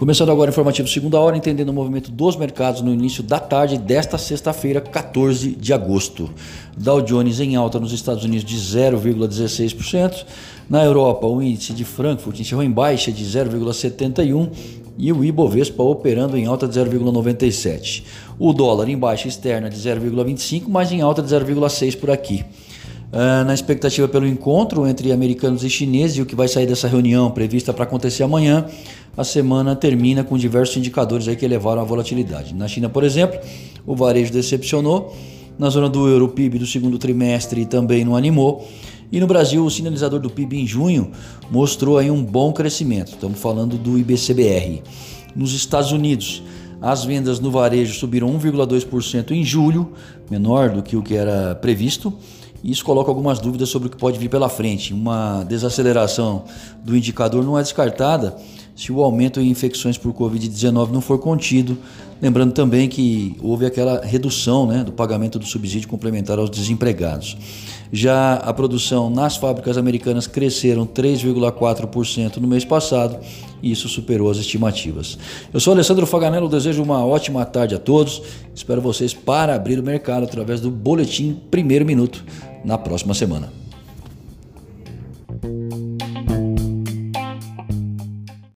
Começando agora o informativo segunda hora, entendendo o movimento dos mercados no início da tarde desta sexta-feira, 14 de agosto. Dow Jones em alta nos Estados Unidos de 0,16%. Na Europa, o índice de Frankfurt encerrou em baixa de 0,71% e o Ibovespa operando em alta de 0,97%. O dólar em baixa externa de 0,25%, mas em alta de 0,6% por aqui. Uh, na expectativa pelo encontro entre americanos e chineses e o que vai sair dessa reunião prevista para acontecer amanhã, a semana termina com diversos indicadores aí que elevaram a volatilidade. Na China, por exemplo, o varejo decepcionou. Na zona do euro, o PIB do segundo trimestre também não animou. E no Brasil, o sinalizador do PIB em junho mostrou aí um bom crescimento. Estamos falando do IBCBR. Nos Estados Unidos, as vendas no varejo subiram 1,2% em julho, menor do que o que era previsto. Isso coloca algumas dúvidas sobre o que pode vir pela frente. Uma desaceleração do indicador não é descartada se o aumento em infecções por Covid-19 não for contido. Lembrando também que houve aquela redução né, do pagamento do subsídio complementar aos desempregados. Já a produção nas fábricas americanas cresceram 3,4% no mês passado e isso superou as estimativas. Eu sou Alessandro Faganello, desejo uma ótima tarde a todos. Espero vocês para abrir o mercado através do boletim Primeiro Minuto na próxima semana.